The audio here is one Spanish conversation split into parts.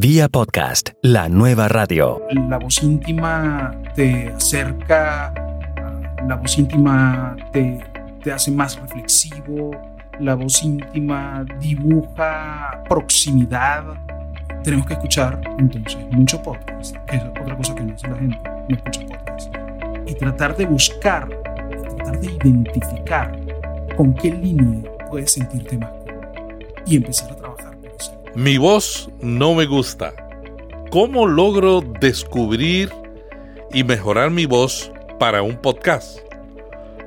Vía podcast, la nueva radio. La voz íntima te acerca, la voz íntima te, te hace más reflexivo, la voz íntima dibuja proximidad. Tenemos que escuchar entonces mucho podcast, que es otra cosa que no hace la gente, no escucha podcast. Y tratar de buscar, tratar de identificar con qué línea puedes sentirte más y empezar a trabajar. Mi voz no me gusta. ¿Cómo logro descubrir y mejorar mi voz para un podcast?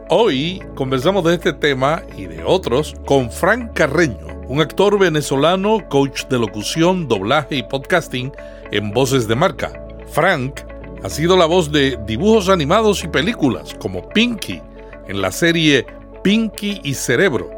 Hoy conversamos de este tema y de otros con Frank Carreño, un actor venezolano, coach de locución, doblaje y podcasting en voces de marca. Frank ha sido la voz de dibujos animados y películas como Pinky en la serie Pinky y Cerebro,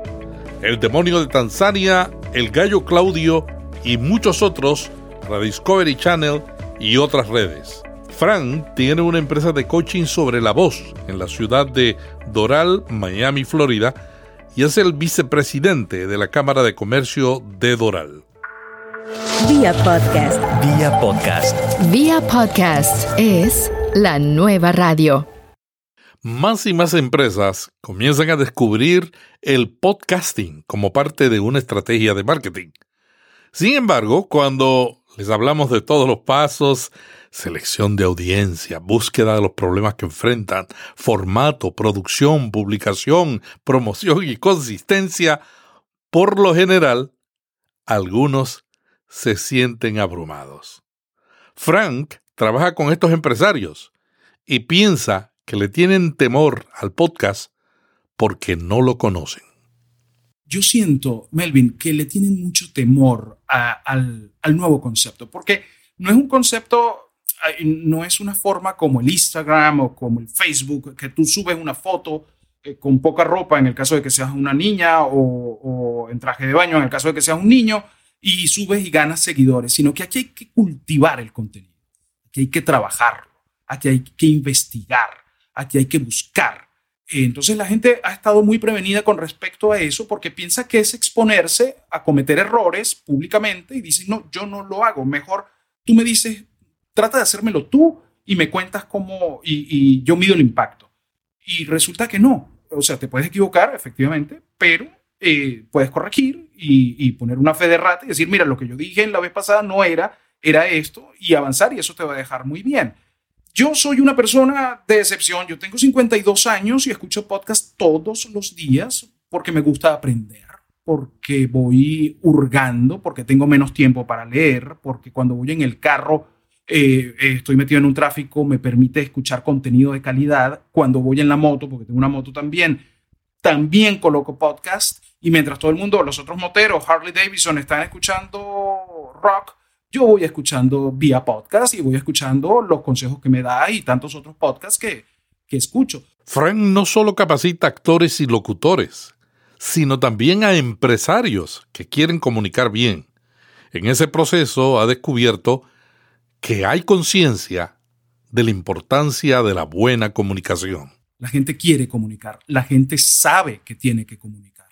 El demonio de Tanzania, El gallo Claudio y muchos otros para Discovery Channel y otras redes. Frank tiene una empresa de coaching sobre la voz en la ciudad de Doral, Miami, Florida, y es el vicepresidente de la Cámara de Comercio de Doral. Vía podcast. Vía podcast. Vía podcast es la nueva radio. Más y más empresas comienzan a descubrir el podcasting como parte de una estrategia de marketing. Sin embargo, cuando les hablamos de todos los pasos, selección de audiencia, búsqueda de los problemas que enfrentan, formato, producción, publicación, promoción y consistencia, por lo general, algunos se sienten abrumados. Frank trabaja con estos empresarios y piensa que le tienen temor al podcast porque no lo conocen. Yo siento, Melvin, que le tienen mucho temor al, nuevo concepto, porque no es un concepto no es una forma como el Instagram o como el Facebook, que tú subes una foto eh, con poca ropa en el caso de que seas una niña o, en traje de baño en el caso de que seas un niño y subes y ganas seguidores, sino que aquí hay que cultivar el contenido, aquí hay que trabajarlo, aquí hay que investigar, aquí hay que buscar. Entonces la gente ha estado muy prevenida con respecto a eso porque piensa que es exponerse a cometer errores públicamente y dicen, no, yo no lo hago, mejor tú me dices, trata de hacérmelo tú y me cuentas cómo, y, yo mido el impacto. Y resulta que no. O sea, te puedes equivocar, efectivamente, pero eh, puedes corregir y, poner una fe de rata y decir, mira, lo que yo dije en la vez pasada no era, era esto, y avanzar, y eso te va a dejar muy bien. Yo soy una persona de excepción, yo tengo 52 años y escucho podcast todos los días porque me gusta aprender, porque voy hurgando, porque tengo menos tiempo para leer, porque cuando voy en el carro eh, eh, estoy metido en un tráfico, me permite escuchar contenido de calidad. Cuando voy en la moto, porque tengo una moto también, también coloco podcast. Y mientras todo el mundo, los otros moteros, Harley Davidson, están escuchando rock, yo voy escuchando vía podcast y voy escuchando los consejos que me da y tantos otros podcasts que, que escucho. Frank no solo capacita actores y locutores, sino también a empresarios que quieren comunicar bien. En ese proceso ha descubierto que hay conciencia de la importancia de la buena comunicación. La gente quiere comunicar, la gente sabe que tiene que comunicar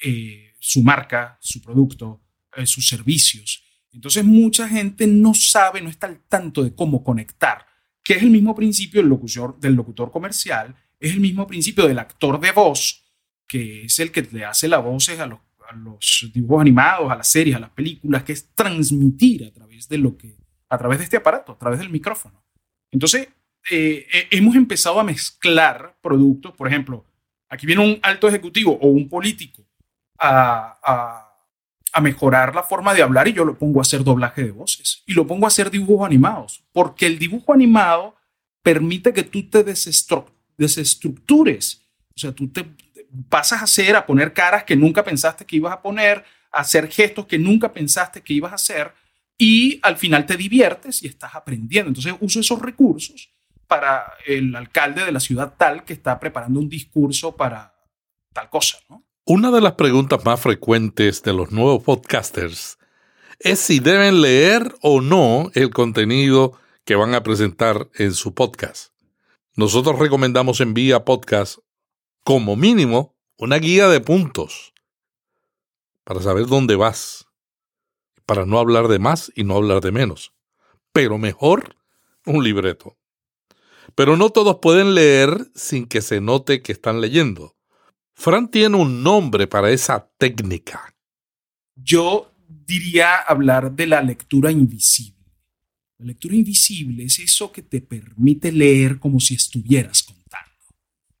eh, su marca, su producto, eh, sus servicios. Entonces mucha gente no sabe, no está al tanto de cómo conectar, que es el mismo principio del locutor, del locutor comercial, es el mismo principio del actor de voz, que es el que le hace las voces a los, dibujos animados, a las series, a las películas, que es transmitir a través de lo que a través de este aparato, a través del micrófono. Entonces, eh, eh, hemos empezado a mezclar productos, por ejemplo, aquí viene un alto ejecutivo o un político a, mejorar la forma de hablar y yo lo pongo a hacer doblaje de voces y lo pongo a hacer dibujos animados, porque el dibujo animado permite que tú te desestructures, o sea, tú te pasas a hacer, a poner caras que nunca pensaste que ibas a poner, a hacer gestos que nunca pensaste que ibas a hacer, y al final te diviertes y estás aprendiendo. Entonces uso esos recursos para el alcalde de la ciudad tal que está preparando un discurso para tal cosa, Una de las preguntas más frecuentes de los nuevos podcasters es si deben leer o no el contenido que van a presentar en su podcast. Nosotros recomendamos en Vía Podcast como mínimo una guía de puntos para saber dónde vas para no hablar de más y no hablar de menos. Pero mejor un libreto. Pero no todos pueden leer sin que se note que están leyendo. Fran tiene un nombre para esa técnica. Yo diría hablar de la lectura invisible. La lectura invisible es eso que te permite leer como si estuvieras contando.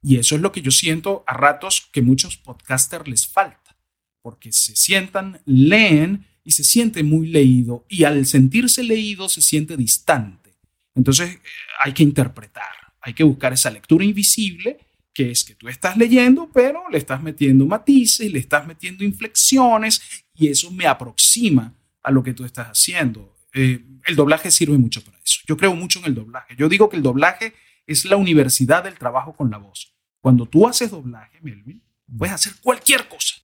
Y eso es lo que yo siento a ratos que muchos podcasters les falta, porque se sientan, leen y se siente muy leído y al sentirse leído se siente distante. Entonces eh, hay que interpretar, hay que buscar esa lectura invisible que es que tú estás leyendo, pero le estás metiendo matices, le estás metiendo inflexiones y eso me aproxima a lo que tú estás haciendo. Eh, el doblaje sirve mucho para eso. Yo creo mucho en el doblaje. Yo digo que el doblaje es la universidad del trabajo con la voz. Cuando tú haces doblaje, Melvin, puedes hacer cualquier cosa.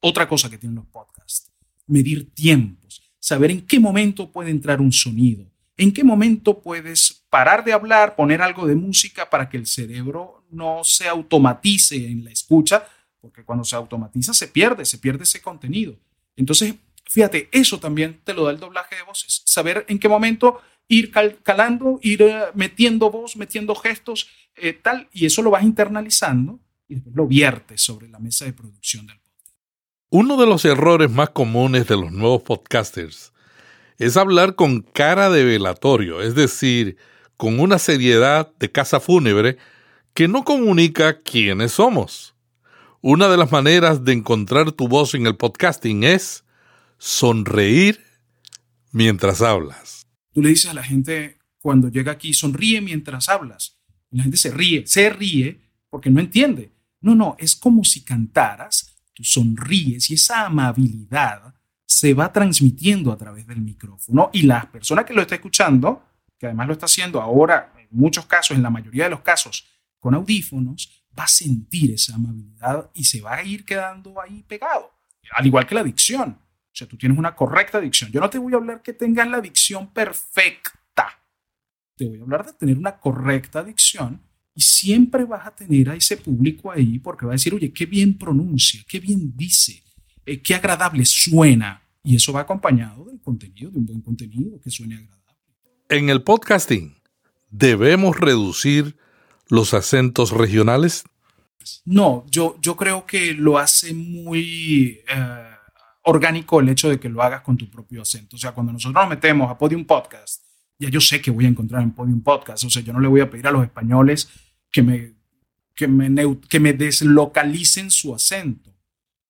Otra cosa que tienen los podcasts, medir tiempos, saber en qué momento puede entrar un sonido, en qué momento puedes parar de hablar, poner algo de música para que el cerebro no se automatice en la escucha, porque cuando se automatiza se pierde, se pierde ese contenido. Entonces, fíjate, eso también te lo da el doblaje de voces, saber en qué momento ir calando, ir eh, metiendo voz, metiendo gestos, eh, tal, y eso lo vas internalizando y lo viertes sobre la mesa de producción del podcast. Uno de los errores más comunes de los nuevos podcasters es hablar con cara de velatorio, es decir, con una seriedad de casa fúnebre que no comunica quiénes somos. Una de las maneras de encontrar tu voz en el podcasting es sonreír mientras hablas. Tú le dices a la gente cuando llega aquí, sonríe mientras hablas. la gente se ríe, se ríe porque no entiende. No, no, es como si cantaras, tú sonríes y esa amabilidad se va transmitiendo a través del micrófono y la persona que lo está escuchando, que además lo está haciendo ahora, en muchos casos, en la mayoría de los casos, con audífonos, va a sentir esa amabilidad y se va a ir quedando ahí pegado, al igual que la dicción. O sea, tú tienes una correcta dicción. Yo no te voy a hablar que tengas la dicción perfecta. Te voy a hablar de tener una correcta dicción y siempre vas a tener a ese público ahí porque va a decir, oye, qué bien pronuncia, qué bien dice, eh, qué agradable suena. Y eso va acompañado del contenido, de un buen contenido que suene agradable. En el podcasting, ¿debemos reducir los acentos regionales? No, yo, yo creo que lo hace muy eh, orgánico el hecho de que lo hagas con tu propio acento. O sea, cuando nosotros nos metemos a Podium Podcast, ya yo sé que voy a encontrar en Podium Podcast. O sea, yo no le voy a pedir a los españoles que me, que me, que me deslocalicen su acento.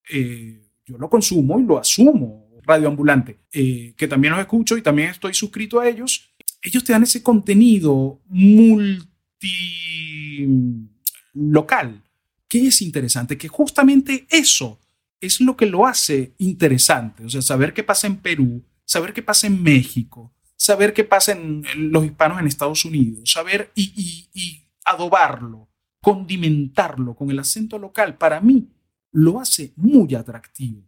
Eh, yo lo consumo y lo asumo, radioambulante, eh, que también los escucho y también estoy suscrito a ellos. Ellos te dan ese contenido multilocal, que es interesante, que justamente eso es lo que lo hace interesante. O sea, saber qué pasa en Perú, saber qué pasa en México, saber qué pasa en, los hispanos en Estados Unidos, saber y, y adobarlo, condimentarlo con el acento local, para mí lo hace muy atractivo.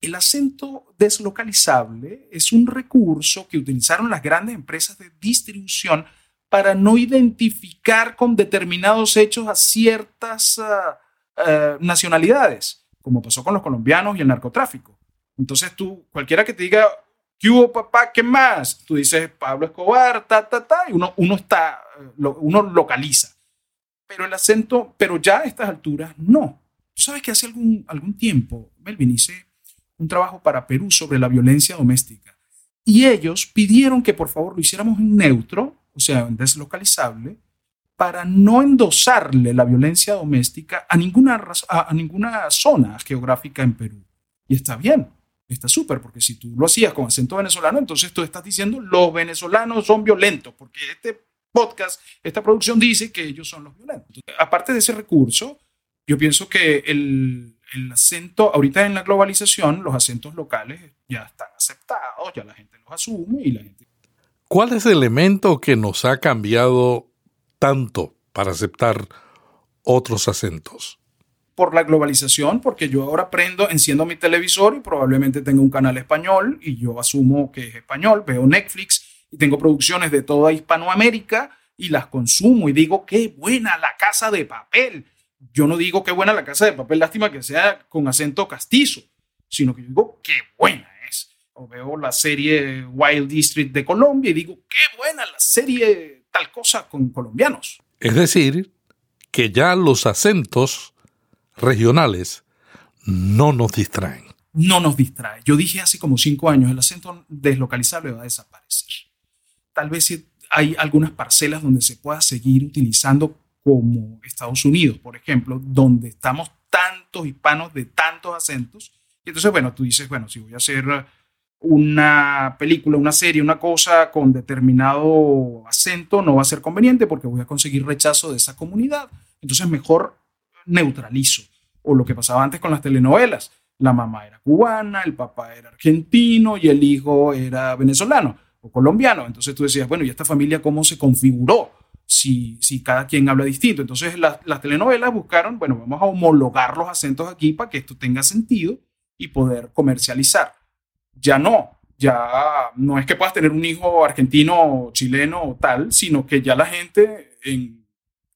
El acento deslocalizable es un recurso que utilizaron las grandes empresas de distribución para no identificar con determinados hechos a ciertas ah, ah, nacionalidades, como pasó con los colombianos y el narcotráfico. Entonces tú, cualquiera que te diga, ¿qué hubo papá? ¿Qué más? Tú dices Pablo Escobar, ta, ta, ta, y uno, uno está, uno localiza. Pero el acento, pero ya a estas alturas, no. Tú sabes que hace algún, algún tiempo, Melvin, hice un trabajo para Perú sobre la violencia doméstica. Y ellos pidieron que por favor lo hiciéramos en neutro, o sea, deslocalizable, para no endosarle la violencia doméstica a ninguna, a, ninguna zona geográfica en Perú. Y está bien, está súper, porque si tú lo hacías con acento venezolano, entonces tú estás diciendo los venezolanos son violentos, porque este podcast, esta producción dice que ellos son los violentos. Aparte de ese recurso, yo pienso que el, el acento, ahorita en la globalización, los acentos locales ya están aceptados, ya la gente los asume y la gente... ¿Cuál es el elemento que nos ha cambiado tanto para aceptar otros acentos? Por la globalización, porque yo ahora aprendo, enciendo mi televisor y probablemente tengo un canal español y yo asumo que es español, veo Netflix y tengo producciones de toda Hispanoamérica y las consumo y digo, qué buena la casa de papel yo no digo qué buena la casa de papel, lástima que sea con acento castizo, sino que digo qué buena es. o veo la serie Wild District de Colombia y digo, qué buena la serie tal cosa con colombianos. Es decir, que ya los acentos regionales no nos distraen. No nos distrae. Yo dije hace como cinco años, el acento deslocalizable va a desaparecer. Tal vez hay algunas parcelas donde se pueda seguir utilizando como Estados Unidos, por ejemplo, donde estamos tantos hispanos de tantos acentos. Y entonces, bueno, tú dices, bueno, si voy a hacer una película, una serie, una cosa con determinado acento, no va a ser conveniente porque voy a conseguir rechazo de esa comunidad. Entonces, mejor neutralizo. O lo que pasaba antes con las telenovelas. La mamá era cubana, el papá era argentino y el hijo era venezolano o colombiano. Entonces tú decías, bueno, ¿y esta familia cómo se configuró? Si, cada quien habla distinto. Entonces las, las telenovelas buscaron, bueno, vamos a homologar los acentos aquí para que esto tenga sentido y poder comercializar. Ya no, ya no es que puedas tener un hijo argentino, chileno o tal, sino que ya la gente en,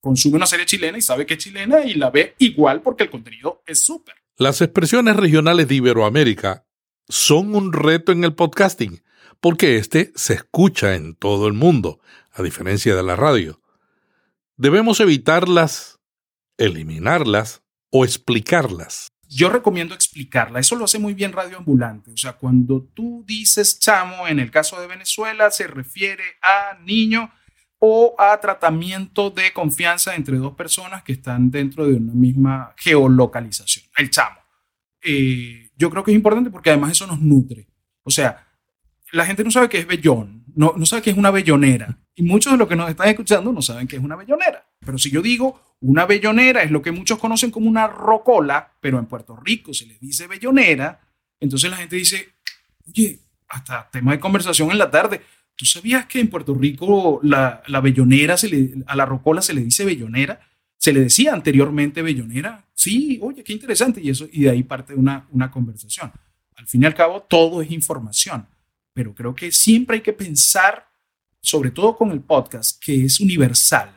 consume una serie chilena y sabe que es chilena y la ve igual porque el contenido es súper. Las expresiones regionales de Iberoamérica son un reto en el podcasting, porque este se escucha en todo el mundo, a diferencia de la radio. Debemos evitarlas, eliminarlas o explicarlas. Yo recomiendo explicarla. Eso lo hace muy bien Radio Ambulante. O sea, cuando tú dices chamo, en el caso de Venezuela, se refiere a niño o a tratamiento de confianza entre dos personas que están dentro de una misma geolocalización, el chamo. Eh, yo creo que es importante porque además eso nos nutre. O sea, la gente no sabe qué es bellón, no, no sabe qué es una bellonera. Y muchos de los que nos están escuchando no saben qué es una bellonera. Pero si yo digo una bellonera es lo que muchos conocen como una rocola, pero en Puerto Rico se les dice bellonera, entonces la gente dice, oye, hasta tema de conversación en la tarde, ¿Tú sabías que en Puerto Rico la, la bellonera, se le, a la rocola se le dice bellonera? ¿Se le decía anteriormente bellonera? Sí, oye, qué interesante. Y, eso, y de ahí parte una, una conversación. Al fin y al cabo, todo es información. Pero creo que siempre hay que pensar, sobre todo con el podcast, que es universal.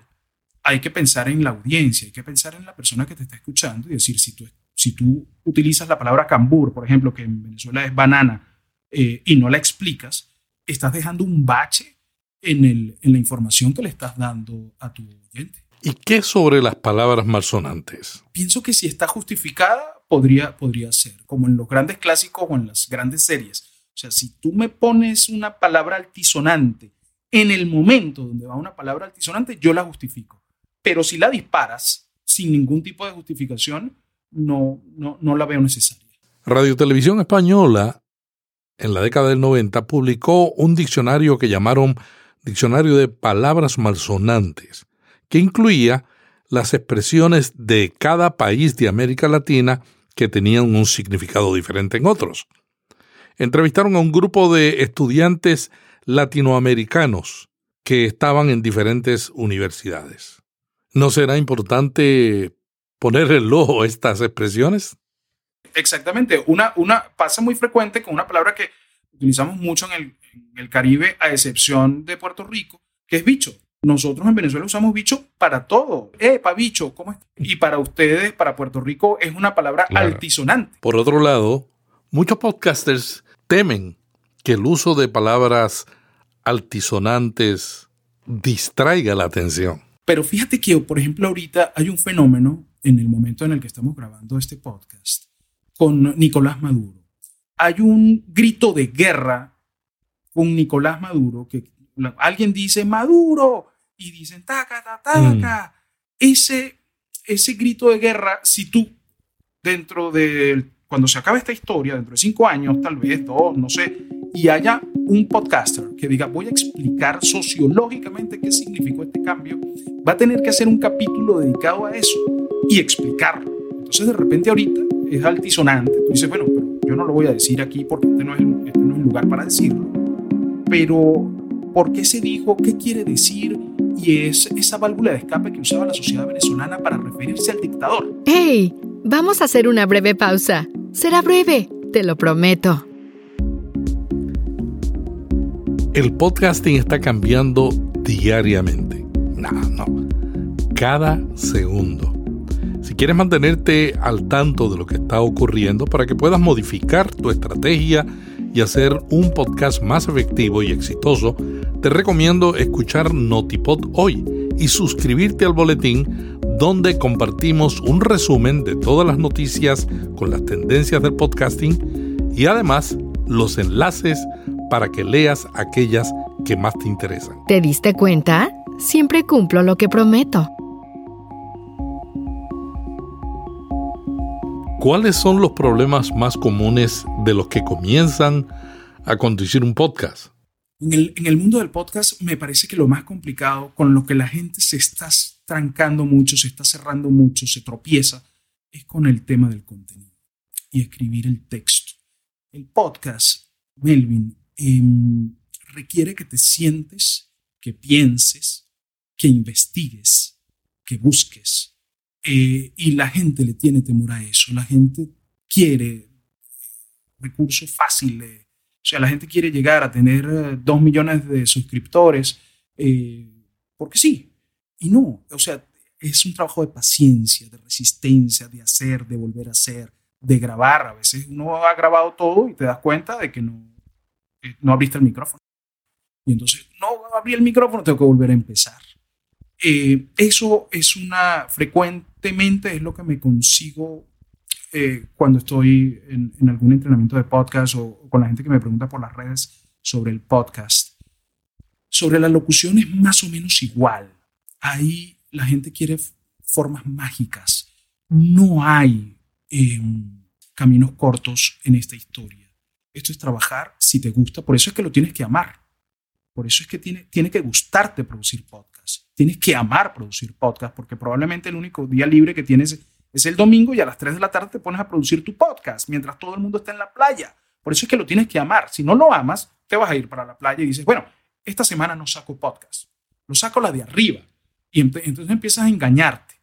Hay que pensar en la audiencia, hay que pensar en la persona que te está escuchando y decir, si tú, si tú utilizas la palabra cambur, por ejemplo, que en Venezuela es banana, eh, y no la explicas, estás dejando un bache en, el, en la información que le estás dando a tu oyente. ¿Y qué sobre las palabras malsonantes? Pienso que si está justificada, podría, podría ser, como en los grandes clásicos o en las grandes series. O sea, si tú me pones una palabra altisonante en el momento donde va una palabra altisonante, yo la justifico. Pero si la disparas sin ningún tipo de justificación, no, no, no la veo necesaria. Radio Televisión Española en la década del 90, publicó un diccionario que llamaron Diccionario de Palabras Malsonantes, que incluía las expresiones de cada país de América Latina que tenían un significado diferente en otros. Entrevistaron a un grupo de estudiantes latinoamericanos que estaban en diferentes universidades. ¿No será importante poner el ojo a estas expresiones? exactamente. Una, una pasa muy frecuente con una palabra que utilizamos mucho en el, en el Caribe, a excepción de Puerto Rico, que es bicho. Nosotros en Venezuela usamos bicho para todo. Epa, bicho, ¿cómo es? Y para ustedes, para Puerto Rico, es una palabra altisonante. Por otro lado, muchos podcasters temen que el uso de palabras altisonantes distraiga la atención. Pero fíjate que, por ejemplo, ahorita hay un fenómeno en el momento en el que estamos grabando este podcast, con Nicolás Maduro. Hay un grito de guerra con Nicolás Maduro, que alguien dice Maduro y dicen taca, taca, taca. Mm. Ese, ese grito de guerra, si tú dentro de, cuando se acabe esta historia, dentro de cinco años, tal vez dos, no sé, y haya un podcaster que diga, voy a explicar sociológicamente qué significó este cambio, va a tener que hacer un capítulo dedicado a eso y explicarlo. Entonces, de repente ahorita es altisonante. Tú dices, bueno, pero yo no lo voy a decir aquí porque este no es el, este no es el lugar para decirlo. Pero, ¿por qué se dijo? ¿Qué quiere decir? Y es esa válvula de escape que usaba la sociedad venezolana para referirse al dictador. ¡Hey! Vamos a hacer una breve pausa. Será breve, te lo prometo. El podcasting está cambiando diariamente. No, no. Cada segundo. Si quieres mantenerte al tanto de lo que está ocurriendo para que puedas modificar tu estrategia y hacer un podcast más efectivo y exitoso, te recomiendo escuchar Notipod hoy y suscribirte al boletín donde compartimos un resumen de todas las noticias con las tendencias del podcasting y además los enlaces para que leas aquellas que más te interesan. ¿Te diste cuenta? Siempre cumplo lo que prometo. ¿Cuáles son los problemas más comunes de los que comienzan a conducir un podcast? En el, mundo del podcast me parece que lo más complicado, con lo que la gente se está trancando mucho, se está cerrando mucho, se tropieza, es con el tema del contenido y escribir el texto. El podcast, Melvin, em, requiere que te sientes, que pienses, que investigues, que busques, eh, y la gente le tiene temor a eso. La gente quiere recursos fáciles. O sea, la gente quiere llegar a tener eh, dos millones de suscriptores eh, porque sí. Y no. O sea, es un trabajo de paciencia, de resistencia, de hacer, de volver a hacer, de grabar. A veces uno ha grabado todo y te das cuenta de que no, no abriste el micrófono. Y entonces, no abrí el micrófono, tengo que volver a empezar. eso es una frecuente es lo que me consigo eh, cuando estoy en, algún entrenamiento de podcast o, con la gente que me pregunta por las redes sobre el podcast. Sobre la locución es más o menos igual. Ahí la gente quiere formas mágicas. No hay em, caminos cortos en esta historia. Esto es trabajar si te gusta. Por eso es que lo tienes que amar. Por eso es que tiene, tiene que gustarte producir podcast. Tienes que amar producir podcast, porque probablemente el único día libre que tienes es el domingo y a las 3 de la tarde te pones a producir tu podcast mientras todo el mundo está en la playa. Por eso es que lo tienes que amar. Si no lo amas, te vas a ir para la playa y dices, bueno, esta semana no saco podcast. Lo saco la de arriba. Y entonces empiezas a engañarte.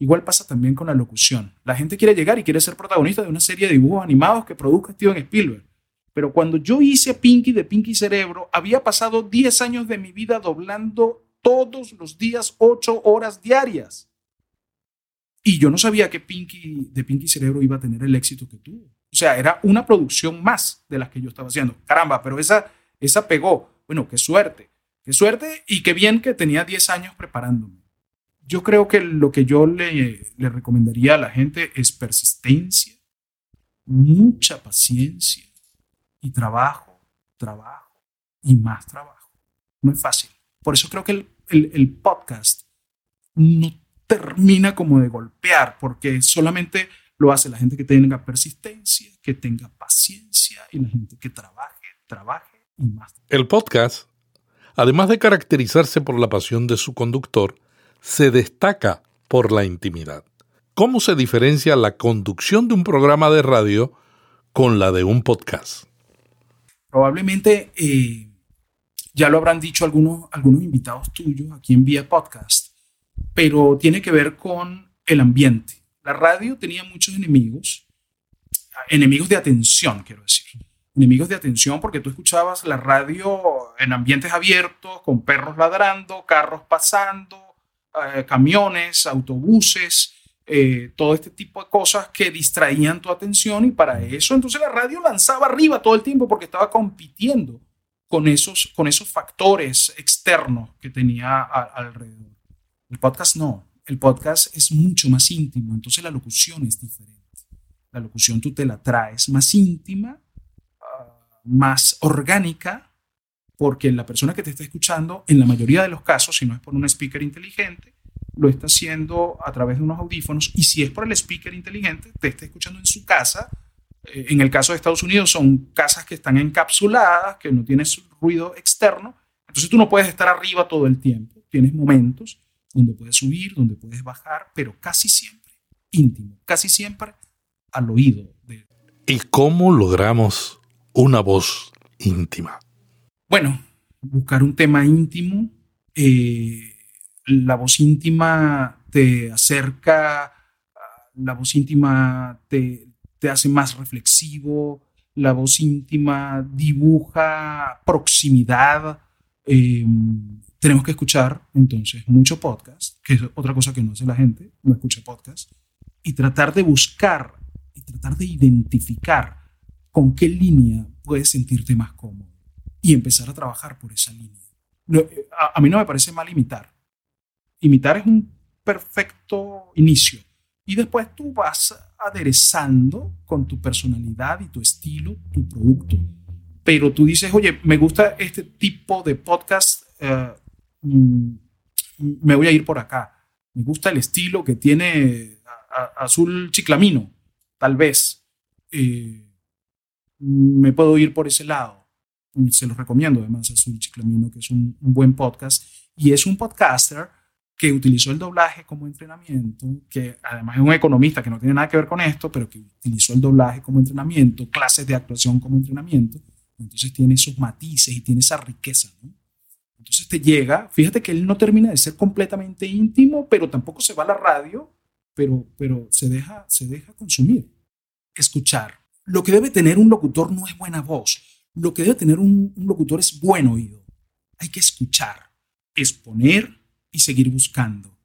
Igual pasa también con la locución. La gente quiere llegar y quiere ser protagonista de una serie de dibujos animados que produzca Steven Spielberg. Pero cuando yo hice Pinky de Pinky Cerebro, había pasado 10 años de mi vida doblando todos los días 8 horas diarias. Y yo no sabía que Pinky de Pinky Cerebro iba a tener el éxito que tuvo. O sea, era una producción más de las que yo estaba haciendo. Caramba, pero esa, esa pegó. Bueno, qué suerte. Qué suerte y qué bien que tenía 10 años preparándome. Yo creo que lo que yo le, le recomendaría a la gente es persistencia, mucha paciencia y trabajo, trabajo y más trabajo. No es fácil. Por eso creo que el, el, podcast no termina como de golpear, porque solamente lo hace la gente que tenga persistencia, que tenga paciencia y la gente que trabaje, trabaje y más. El podcast, además de caracterizarse por la pasión de su conductor, se destaca por la intimidad. ¿Cómo se diferencia la conducción de un programa de radio con la de un podcast? Probablemente eh, ya lo habrán dicho algunos, algunos invitados tuyos aquí en Vía Podcast, pero tiene que ver con el ambiente. La radio tenía muchos enemigos, enemigos de atención, quiero decir. Enemigos de atención porque tú escuchabas la radio en ambientes abiertos, con perros ladrando, carros pasando, eh, camiones, autobuses, eh, todo este tipo de cosas que distraían tu atención y para eso entonces la radio lanzaba arriba todo el tiempo porque estaba compitiendo con esos, con esos factores externos que tenía alrededor. El podcast no, el podcast es mucho más íntimo, entonces la locución es diferente. La locución tú te la traes más íntima, ah, más orgánica, porque la persona que te está escuchando, en la mayoría de los casos, si no es por un speaker inteligente, lo está haciendo a través de unos audífonos y si es por el speaker inteligente, te está escuchando en su casa. Eh, en el caso de Estados Unidos son casas que están encapsuladas, que no tienes ruido externo, entonces tú no puedes estar arriba todo el tiempo, tienes momentos donde puedes subir, donde puedes bajar, pero casi siempre íntimo, casi siempre al oído. De... ¿Y cómo logramos una voz íntima? Bueno, buscar un tema íntimo. Eh, la voz íntima te acerca, la voz íntima te, hace más reflexivo, la voz íntima dibuja proximidad. Em, tenemos que escuchar entonces mucho podcast, que es otra cosa que no hace la gente, no escucha podcast, y tratar de buscar y tratar de identificar con qué línea puedes sentirte más cómodo y empezar a trabajar por esa línea. a, a mí no me parece mal imitar. Imitar es un perfecto inicio. Y después tú vas aderezando con tu personalidad y tu estilo, tu producto. Pero tú dices, oye, me gusta este tipo de podcast, eh, mm, me voy a ir por acá. Me gusta el estilo que tiene Azul Chiclamino, tal vez. Eh, me puedo ir por ese lado. Se los recomiendo además Azul Chiclamino, que es un, un buen podcast. Y es un podcaster que utilizó el doblaje como entrenamiento, que además es un economista que no tiene nada que ver con esto, pero que utilizó el doblaje como entrenamiento, clases de actuación como entrenamiento, entonces tiene esos matices y tiene esa riqueza. Entonces te llega, fíjate que él no termina de ser completamente íntimo, pero tampoco se va a la radio, pero, pero se, deja, se deja consumir. Escuchar. Lo que debe tener un locutor no es buena voz, lo que debe tener un, un locutor es buen oído. Hay que escuchar, exponer y seguir buscando.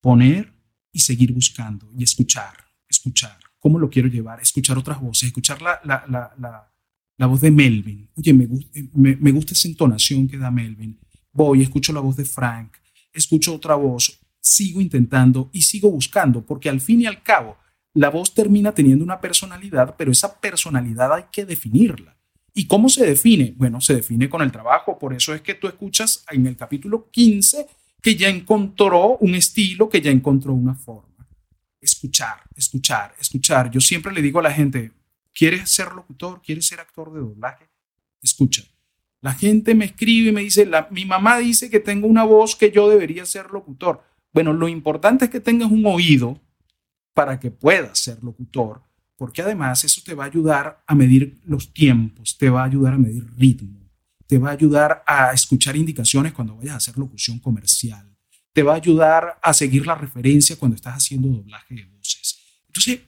Poner y seguir buscando y escuchar, escuchar. ¿Cómo lo quiero llevar? Escuchar otras voces, escuchar la, la, la, la, voz de Melvin. Oye, me, me, me gusta esa entonación que da Melvin. Voy, escucho la voz de Frank, escucho otra voz, sigo intentando y sigo buscando, porque al fin y al cabo, la voz termina teniendo una personalidad, pero esa personalidad hay que definirla. ¿Y cómo se define? Bueno, se define con el trabajo. Por eso es que tú escuchas en el capítulo 15 que ya encontró un estilo, que ya encontró una forma. Escuchar, escuchar, escuchar. Yo siempre le digo a la gente, ¿quieres ser locutor? ¿Quieres ser actor de doblaje? Escucha. La gente me escribe y me dice, la, mi mamá dice que tengo una voz que yo debería ser locutor. Bueno, lo importante es que tengas un oído para que puedas ser locutor, porque además eso te va a ayudar a medir los tiempos, te va a ayudar a medir ritmo te va a ayudar a escuchar indicaciones cuando vayas a hacer locución comercial, te va a ayudar a seguir la referencia cuando estás haciendo doblaje de voces. Entonces,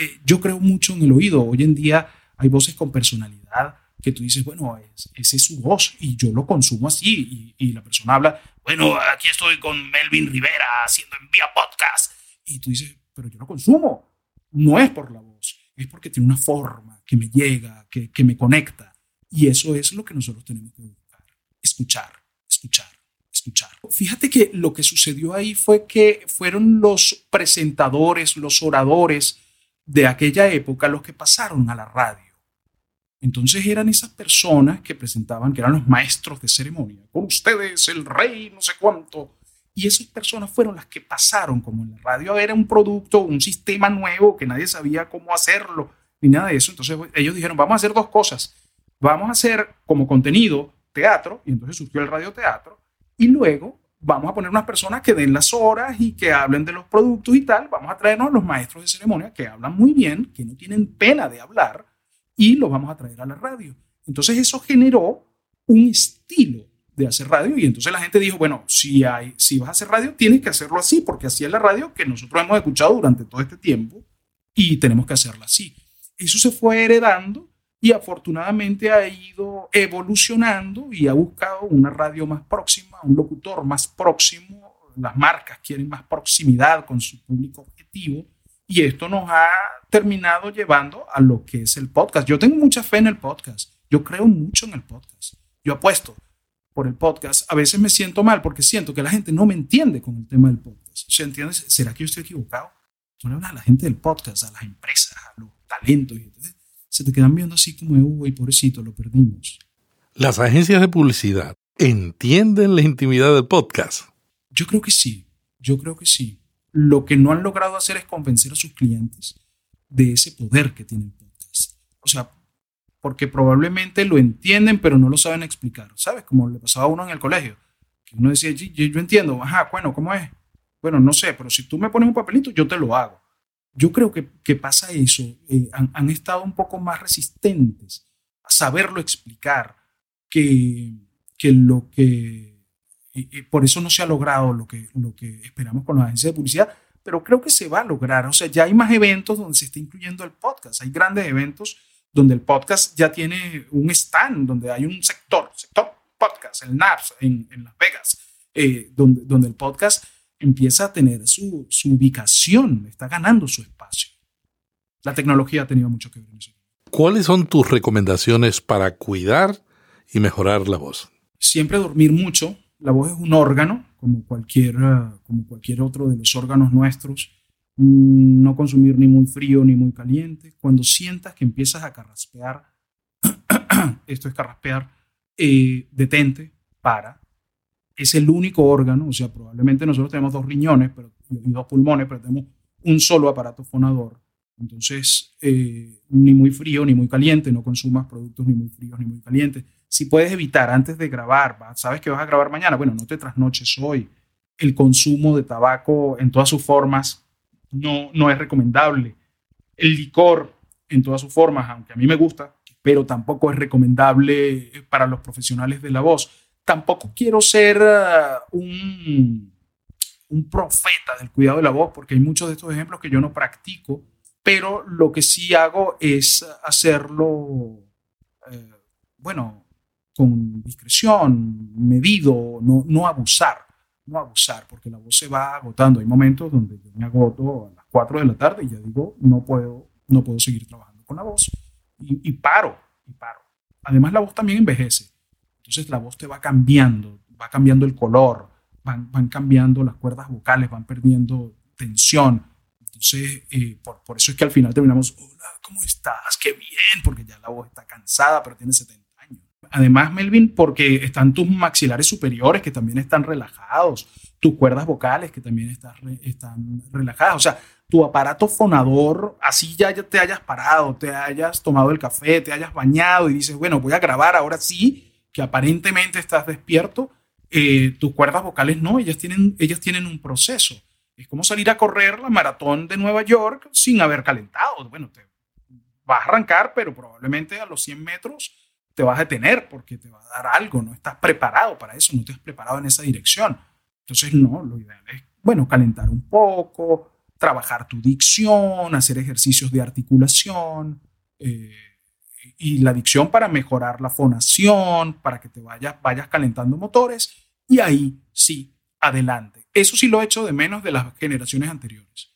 eh, yo creo mucho en el oído. Hoy en día hay voces con personalidad que tú dices, bueno, es, esa es su voz y yo lo consumo así. Y, la persona habla, bueno, aquí estoy con Melvin Rivera haciendo en vía podcast. Y tú dices, pero yo lo consumo. No es por la voz, es porque tiene una forma que me llega, que me conecta. Y eso es lo que nosotros tenemos que buscar. Escuchar, escuchar, escuchar. Fíjate que lo que sucedió ahí fue que fueron los presentadores, los oradores de aquella época los que pasaron a la radio. Entonces eran esas personas que presentaban, que eran los maestros de ceremonia. Con ustedes, el rey, no sé cuánto. Y esas personas fueron las que pasaron, como en la radio era un producto, un sistema nuevo que nadie sabía cómo hacerlo, ni nada de eso. Entonces ellos dijeron, vamos a hacer dos cosas vamos a hacer como contenido teatro, y entonces surgió el radioteatro, y luego vamos a poner unas personas que den las horas y que hablen de los productos y tal, vamos a traernos a los maestros de ceremonia que hablan muy bien, que no tienen pena de hablar, y los vamos a traer a la radio. Entonces eso generó un estilo de hacer radio y entonces la gente dijo, bueno, si, hay, si vas a hacer radio, tienes que hacerlo así, porque así es la radio que nosotros hemos escuchado durante todo este tiempo y tenemos que hacerla así. Eso se fue heredando y afortunadamente ha ido evolucionando y ha buscado una radio más próxima, un locutor más próximo. Las marcas quieren más proximidad con su público objetivo y esto nos ha terminado llevando a lo que es el podcast. Yo tengo mucha fe en el podcast. Yo creo mucho en el podcast. Yo apuesto por el podcast. A veces me siento mal porque siento que la gente no me entiende con el tema del podcast. ¿Se entiende? ¿Será que yo estoy equivocado? Tú le hablas a la gente del podcast, a las empresas, a los talentos. Y entonces, se te quedan viendo así como, uy, pobrecito, lo perdimos. ¿Las agencias de publicidad entienden la intimidad del podcast? Yo creo que sí, yo creo que sí. Lo que no han logrado hacer es convencer a sus clientes de ese poder que tiene el podcast. O sea, porque probablemente lo entienden, pero no lo saben explicar. ¿Sabes? Como le pasaba a uno en el colegio. Que uno decía, yo, yo entiendo, ajá, bueno, ¿cómo es? Bueno, no sé, pero si tú me pones un papelito, yo te lo hago. Yo creo que, que pasa eso, eh, han, estado un poco más resistentes a saberlo explicar que, que lo que, por eso no se ha logrado lo que, lo que esperamos con la agencia de publicidad, pero creo que se va a lograr. O sea, ya hay más eventos donde se está incluyendo el podcast, hay grandes eventos donde el podcast ya tiene un stand, donde hay un sector, sector podcast, el NAPS en, en Las Vegas, eh, donde, donde el podcast empieza a tener su, su, ubicación, está ganando su espacio. La tecnología ha tenido mucho que ver en eso. ¿Cuáles son tus recomendaciones para cuidar y mejorar la voz? Siempre dormir mucho. La voz es un órgano, como cualquier, como cualquier otro de los órganos nuestros. Mm, no consumir ni muy frío ni muy caliente. Cuando sientas que empiezas a carraspear, esto es carraspear, eh, detente, para. Es el único órgano, o sea, probablemente nosotros tenemos dos riñones pero, y dos pulmones, pero tenemos un solo aparato fonador. Entonces, eh, ni muy frío ni muy caliente, no consumas productos ni muy fríos ni muy calientes. Si puedes evitar antes de grabar, sabes que vas a grabar mañana, bueno, no te trasnoches hoy. El consumo de tabaco en todas sus formas no, no es recomendable. El licor en todas sus formas, aunque a mí me gusta, pero tampoco es recomendable para los profesionales de la voz. Tampoco quiero ser uh, un, profeta del cuidado de la voz, porque hay muchos de estos ejemplos que yo no practico, pero lo que sí hago es hacerlo, eh, bueno, con discreción, medido, no, no abusar, no abusar, porque la voz se va agotando. Hay momentos donde yo me agoto a las 4 de la tarde y ya digo, no puedo, no puedo seguir trabajando con la voz y, paro, y paro. Además, la voz también envejece. Entonces, la voz te va cambiando, va cambiando el color, van, van cambiando las cuerdas vocales, van perdiendo tensión. Entonces, eh, por, por, eso es que al final terminamos, hola, ¿cómo estás? Qué bien, porque ya la voz está cansada, pero tiene 70 años. Además, Melvin, porque están tus maxilares superiores que también están relajados, tus cuerdas vocales que también están, están relajadas. O sea, tu aparato fonador, así ya, te hayas parado, te hayas tomado el café, te hayas bañado y dices, bueno, voy a grabar ahora sí, que aparentemente estás despierto, eh, tus cuerdas vocales no, ellas tienen, ellas tienen un proceso. Es como salir a correr la maratón de Nueva York sin haber calentado. Bueno, te vas a arrancar, pero probablemente a los 100 metros te vas a detener porque te va a dar algo, no estás preparado para eso, no te has preparado en esa dirección. Entonces, no, lo ideal es, bueno, calentar un poco, trabajar tu dicción, hacer ejercicios de articulación eh, y la dicción para mejorar la fonación, para que te vayas, vayas calentando motores y ahí sí, adelante. Eso sí lo he hecho de menos de las generaciones anteriores.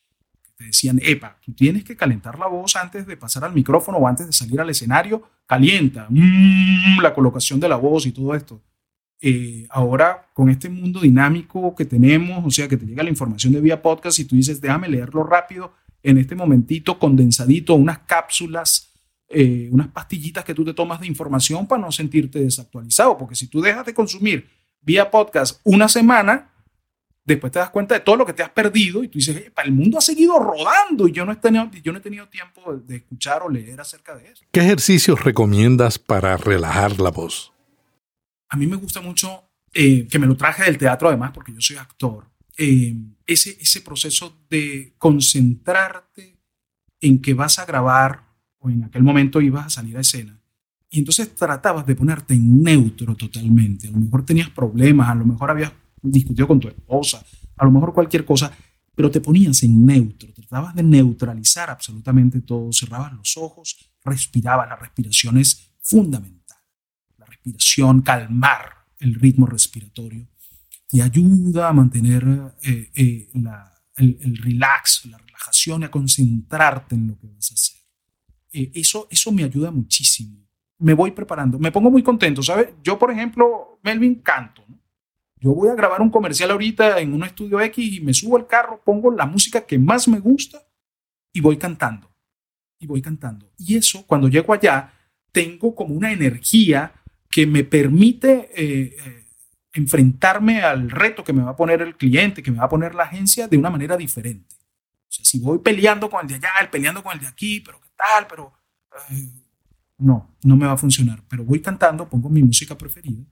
Te decían, epa, tú tienes que calentar la voz antes de pasar al micrófono o antes de salir al escenario, calienta mm, la colocación de la voz y todo esto. Eh, ahora con este mundo dinámico que tenemos, o sea, que te llega la información de vía podcast y tú dices, déjame leerlo rápido en este momentito, condensadito, unas cápsulas, eh, unas pastillitas que tú te tomas de información para no sentirte desactualizado, porque si tú dejas de consumir vía podcast una semana, después te das cuenta de todo lo que te has perdido y tú dices, el mundo ha seguido rodando y yo no he tenido, yo no he tenido tiempo de escuchar o leer acerca de eso. ¿Qué ejercicios recomiendas para relajar la voz? a mí me gusta mucho, eh, que me lo traje del teatro además, porque yo soy actor, eh, ese, ese proceso de concentrarte en que vas a grabar o en aquel momento ibas a salir a escena. Y entonces tratabas de ponerte en neutro totalmente. A lo mejor tenías problemas, a lo mejor habías discutido con tu esposa, a lo mejor cualquier cosa, pero te ponías en neutro, tratabas de neutralizar absolutamente todo, cerrabas los ojos, respirabas, la respiración es fundamental respiración, calmar el ritmo respiratorio, te ayuda a mantener eh, eh, el, relax, la relajación a concentrarte en lo que vas a hacer. Eso, eso me ayuda muchísimo. Me voy preparando, me pongo muy contento, ¿sabes? Yo, por ejemplo, Melvin, canto. Yo voy a grabar un comercial ahorita en un estudio X y me subo al carro, pongo la música que más me gusta y voy cantando. Y voy cantando. Y eso, cuando llego allá, tengo como una energía que me permite eh, eh, enfrentarme al reto que me va a poner el cliente, que me va a poner la agencia de una manera diferente. O sea, si voy peleando con el de allá, el peleando con el de aquí, pero tal, pero no, no me va a funcionar. Pero voy cantando, pongo mi música preferida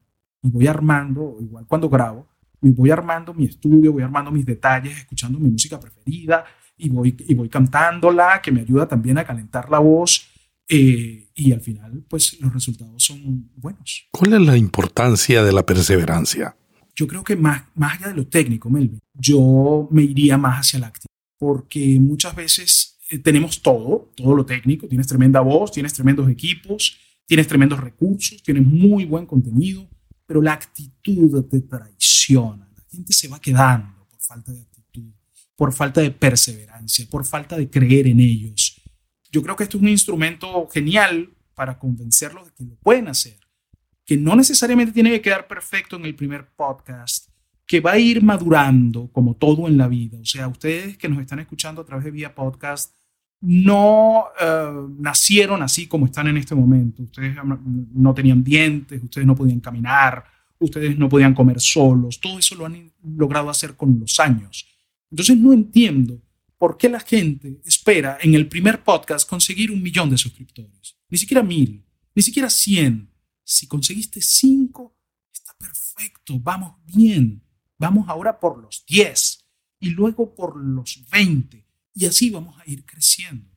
y voy armando, igual cuando grabo, y voy armando mi estudio, voy armando mis detalles, escuchando mi música preferida y voy, y voy cantándola, que me ayuda también a calentar la voz eh, y al final, pues los resultados son buenos. ¿Cuál es la importancia de la perseverancia? Yo creo que más, más allá de lo técnico, Melvin, yo me iría más hacia la actitud, porque muchas veces eh, tenemos todo, todo lo técnico, tienes tremenda voz, tienes tremendos equipos, tienes tremendos recursos, tienes muy buen contenido, pero la actitud te traiciona, la gente se va quedando por falta de actitud, por falta de perseverancia, por falta de creer en ellos. Yo creo que esto es un instrumento genial para convencerlos de que lo pueden hacer, que no necesariamente tiene que quedar perfecto en el primer podcast, que va a ir madurando como todo en la vida. O sea, ustedes que nos están escuchando a través de Vía Podcast, no eh, nacieron así como están en este momento. Ustedes no tenían dientes, ustedes no podían caminar, ustedes no podían comer solos. Todo eso lo han logrado hacer con los años. Entonces no entiendo por qué la gente espera en el primer podcast conseguir un millón de suscriptores. Ni siquiera mil, ni siquiera cien. Si conseguiste cinco, está perfecto, vamos bien. Vamos ahora por los diez y luego por los veinte y así vamos a ir creciendo.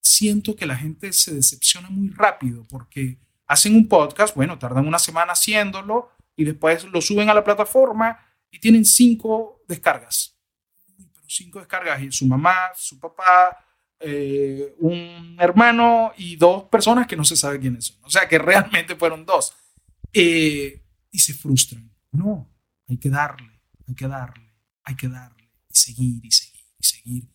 Siento que la gente se decepciona muy rápido porque hacen un podcast, bueno, tardan una semana haciéndolo y después lo suben a la plataforma y tienen cinco descargas. Pero cinco descargas y su mamá, su papá, eh, un hermano y dos personas que no se sabe quiénes son. O sea que realmente fueron dos. Eh, y se frustran. No, hay que darle, hay que darle, hay que darle y seguir y seguir y seguir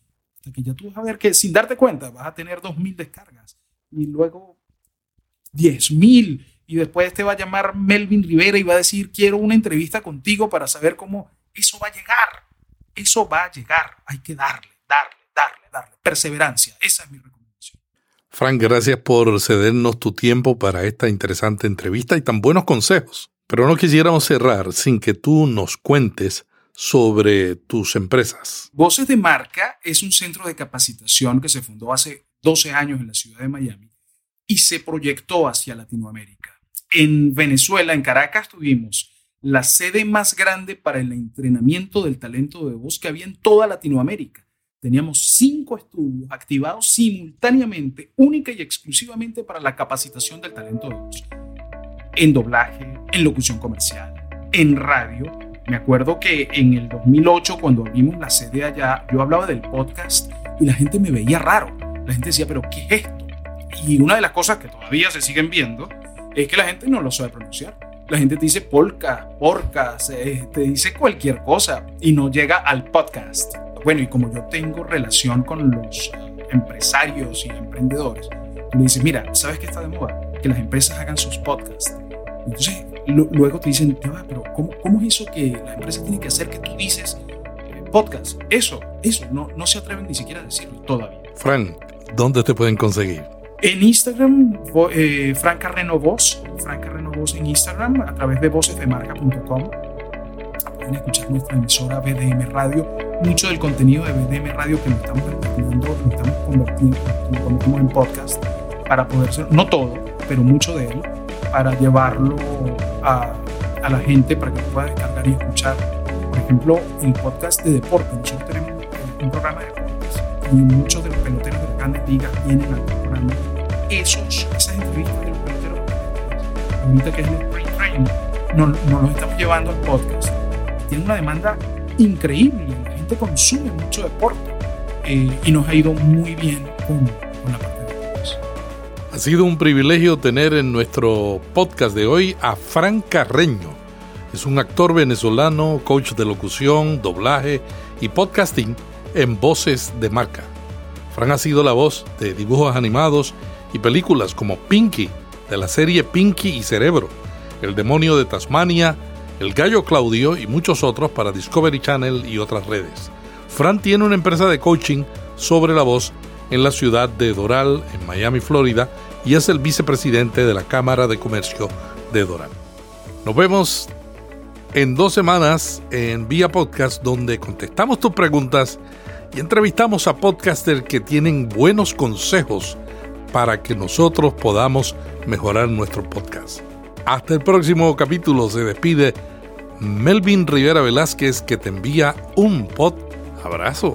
que ya tú vas a ver que sin darte cuenta vas a tener 2.000 descargas y luego 10.000 y después te va a llamar Melvin Rivera y va a decir quiero una entrevista contigo para saber cómo eso va a llegar. Eso va a llegar. Hay que darle, darle, darle, darle. Perseverancia. Esa es mi recomendación. Frank, gracias por cedernos tu tiempo para esta interesante entrevista y tan buenos consejos. Pero no quisiéramos cerrar sin que tú nos cuentes sobre tus empresas. Voces de Marca es un centro de capacitación que se fundó hace 12 años en la ciudad de Miami y se proyectó hacia Latinoamérica. En Venezuela, en Caracas, tuvimos la sede más grande para el entrenamiento del talento de voz que había en toda Latinoamérica. Teníamos cinco estudios activados simultáneamente, única y exclusivamente para la capacitación del talento de voz. En doblaje, en locución comercial, en radio me acuerdo que en el 2008, cuando abrimos la sede allá, yo hablaba del podcast y la gente me veía raro. La gente decía, pero ¿qué es esto? Y una de las cosas que todavía se siguen viendo es que la gente no lo sabe pronunciar. La gente te dice polka, porca, te dice cualquier cosa y no llega al podcast. Bueno, y como yo tengo relación con los empresarios y emprendedores, le dices, mira, ¿sabes qué está de moda? Que las empresas hagan sus podcasts. Entonces, luego te dicen, pero ¿cómo, ¿cómo, es eso que la empresa tiene que hacer que tú dices eh, podcast? Eso, eso, no, no se atreven ni siquiera a decirlo todavía. Frank, ¿dónde te pueden conseguir? En Instagram, eh, Frank Carreno Voz, Carreno Voz en Instagram, a través de vocesdemarca.com. Pueden escuchar nuestra emisora BDM Radio. Mucho del contenido de BDM Radio que nos estamos convirtiendo, nos estamos convirtiendo, nos convertimos en podcast para poder ser, no todo, pero mucho de él para llevarlo a, a, la gente para que pueda descargar y escuchar. Por ejemplo, el podcast de deporte. Nosotros tenemos un programa de deportes y muchos de los peloteros de las grandes ligas vienen al programa. Esos, esas entrevistas de los peloteros, ahorita que es el spring training, nos, los estamos llevando al podcast. Tiene una demanda increíble. La gente consume mucho deporte eh, y nos ha ido muy bien con, con la sido un privilegio tener en nuestro podcast de hoy a Fran Carreño. Es un actor venezolano, coach de locución, doblaje y podcasting en voces de marca. Fran ha sido la voz de dibujos animados y películas como Pinky, de la serie Pinky y Cerebro, El demonio de Tasmania, El gallo Claudio y muchos otros para Discovery Channel y otras redes. Fran tiene una empresa de coaching sobre la voz en la ciudad de Doral, en Miami, Florida, y es el vicepresidente de la Cámara de Comercio de Doral. Nos vemos en dos semanas en Vía Podcast, donde contestamos tus preguntas y entrevistamos a podcasters que tienen buenos consejos para que nosotros podamos mejorar nuestro podcast. Hasta el próximo capítulo se despide Melvin Rivera Velázquez que te envía un pod abrazo.